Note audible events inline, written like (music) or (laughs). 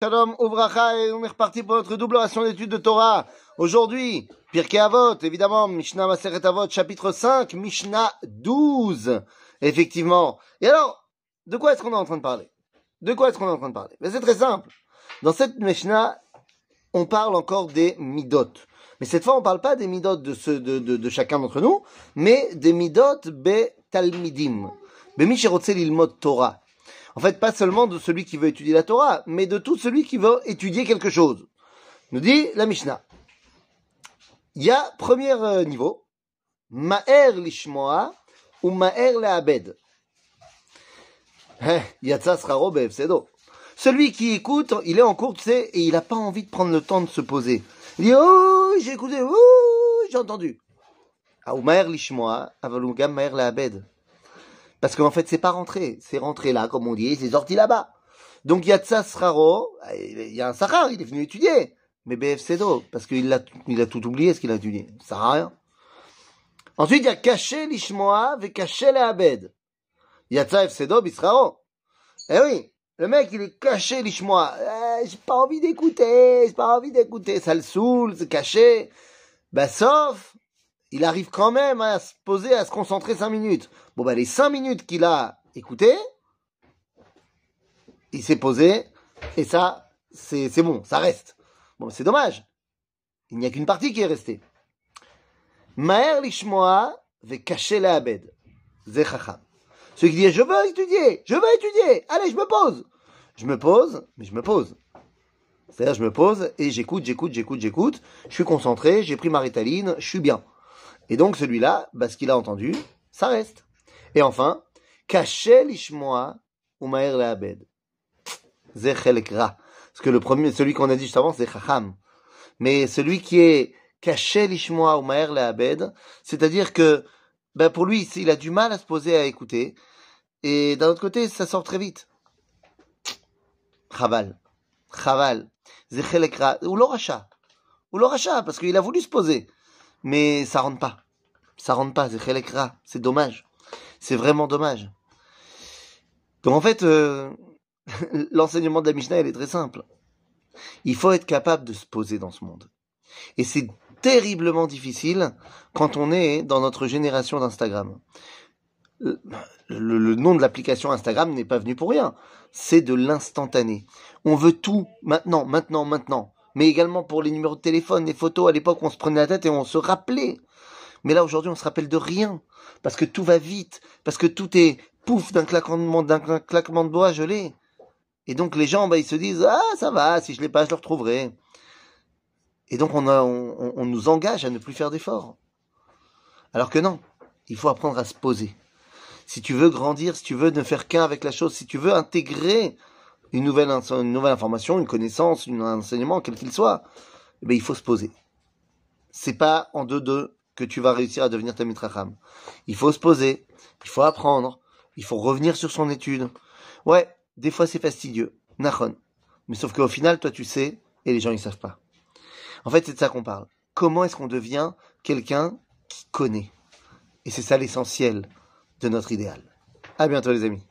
Shalom, Ouvracha, et on est reparti pour notre double ration d'études de Torah. Aujourd'hui, Pirkei Avot, évidemment, Mishnah Maseret Avot, chapitre 5, Mishnah 12. Effectivement. Et alors, de quoi est-ce qu'on est en train de parler? De quoi est-ce qu'on est en train de parler? Mais c'est très simple. Dans cette Mishnah, on parle encore des midot. Mais cette fois, on parle pas des midot de, ceux de, de, de chacun d'entre nous, mais des midot be talmidim. Be Torah. En fait, pas seulement de celui qui veut étudier la Torah, mais de tout celui qui veut étudier quelque chose. Nous dit la Mishnah. Il y a premier euh, niveau, Ma'er lishmoa ou Ma'er le'abed. Be'efsedo. Celui qui écoute, il est en cours, tu sais, et il n'a pas envie de prendre le temps de se poser. Il dit, oh, j'ai écouté, oh, j'ai entendu. Ah, ou Ma'er lishmoa, avalugam Ma'er. Parce qu'en fait, c'est pas rentré. C'est rentré là, comme on dit, c'est sorti là-bas. Donc, il y a Tsa Sraro, il y a un Sahar, il est venu étudier. Mais BFCDO, parce qu'il a, tout oublié ce qu'il a étudié. Ça sert rien. Ensuite, il y a Caché l'Ishmoa, ve Caché l'Abed. Il y a Tsa FCDO, Bisraro. Eh oui, le mec, il est caché l'Ishmoa. Eh, j'ai pas envie d'écouter, j'ai pas envie d'écouter. Ça le saoule, c'est caché. Bah, sauf, il arrive quand même à se poser, à se concentrer cinq minutes. Bon, ben, les cinq minutes qu'il a écouté, il s'est posé, et ça, c'est, bon, ça reste. Bon, c'est dommage. Il n'y a qu'une partie qui est restée. Maher lishmoa ve cacher la abed. Zechacham. Celui qui dit, je veux étudier, je veux étudier, allez, je me pose. Je me pose, mais je me pose. C'est-à-dire, je me pose et j'écoute, j'écoute, j'écoute, j'écoute. Je suis concentré, j'ai pris ma ritaline, je suis bien. Et donc celui-là, bah, ce qu'il a entendu, ça reste. Et enfin, caché l'ishmoa ou maher le'abed. Zechelekra. Parce que le premier, celui qu'on a dit juste avant, c'est chacham. Mais celui qui est caché l'ishmoa ou maher le'abed, c'est-à-dire que, ben pour lui, il a du mal à se poser à écouter. Et d'un autre côté, ça sort très vite. Chaval. Chaval. Zechelekra. Ou l'oracha. Ou l'oracha, parce qu'il a voulu se poser mais ça rentre pas. Ça rentre pas, c'est c'est dommage. C'est vraiment dommage. Donc en fait, euh, (laughs) l'enseignement de la Mishnah, est très simple. Il faut être capable de se poser dans ce monde. Et c'est terriblement difficile quand on est dans notre génération d'Instagram. Le, le, nom de l'application Instagram n'est pas venu pour rien. C'est de l'instantané. On veut tout maintenant, maintenant, maintenant mais également pour les numéros de téléphone, les photos. À l'époque, on se prenait la tête et on se rappelait. Mais là, aujourd'hui, on se rappelle de rien. Parce que tout va vite. Parce que tout est pouf d'un claquement, d'un claquement de doigts, l'ai. Et donc, les gens, bah, ils se disent, ah, ça va, si je l'ai pas, je le retrouverai. Et donc, on nous engage à ne plus faire d'efforts. Alors que non. Il faut apprendre à se poser. Si tu veux grandir, si tu veux ne faire qu'un avec la chose, si tu veux intégrer une nouvelle, information, une connaissance, un enseignement, quel qu'il soit, eh bien, il faut se poser. C'est pas en deux-deux que tu vas réussir à devenir Tamit Racham. Il faut se poser, il faut apprendre, il faut revenir sur son étude. Ouais, des fois c'est fastidieux, nachon. Mais sauf qu'au final, toi tu sais, et les gens ils savent pas. En fait, c'est de ça qu'on parle. Comment est-ce qu'on devient quelqu'un qui connaît? Et c'est ça l'essentiel de notre idéal. À bientôt les amis.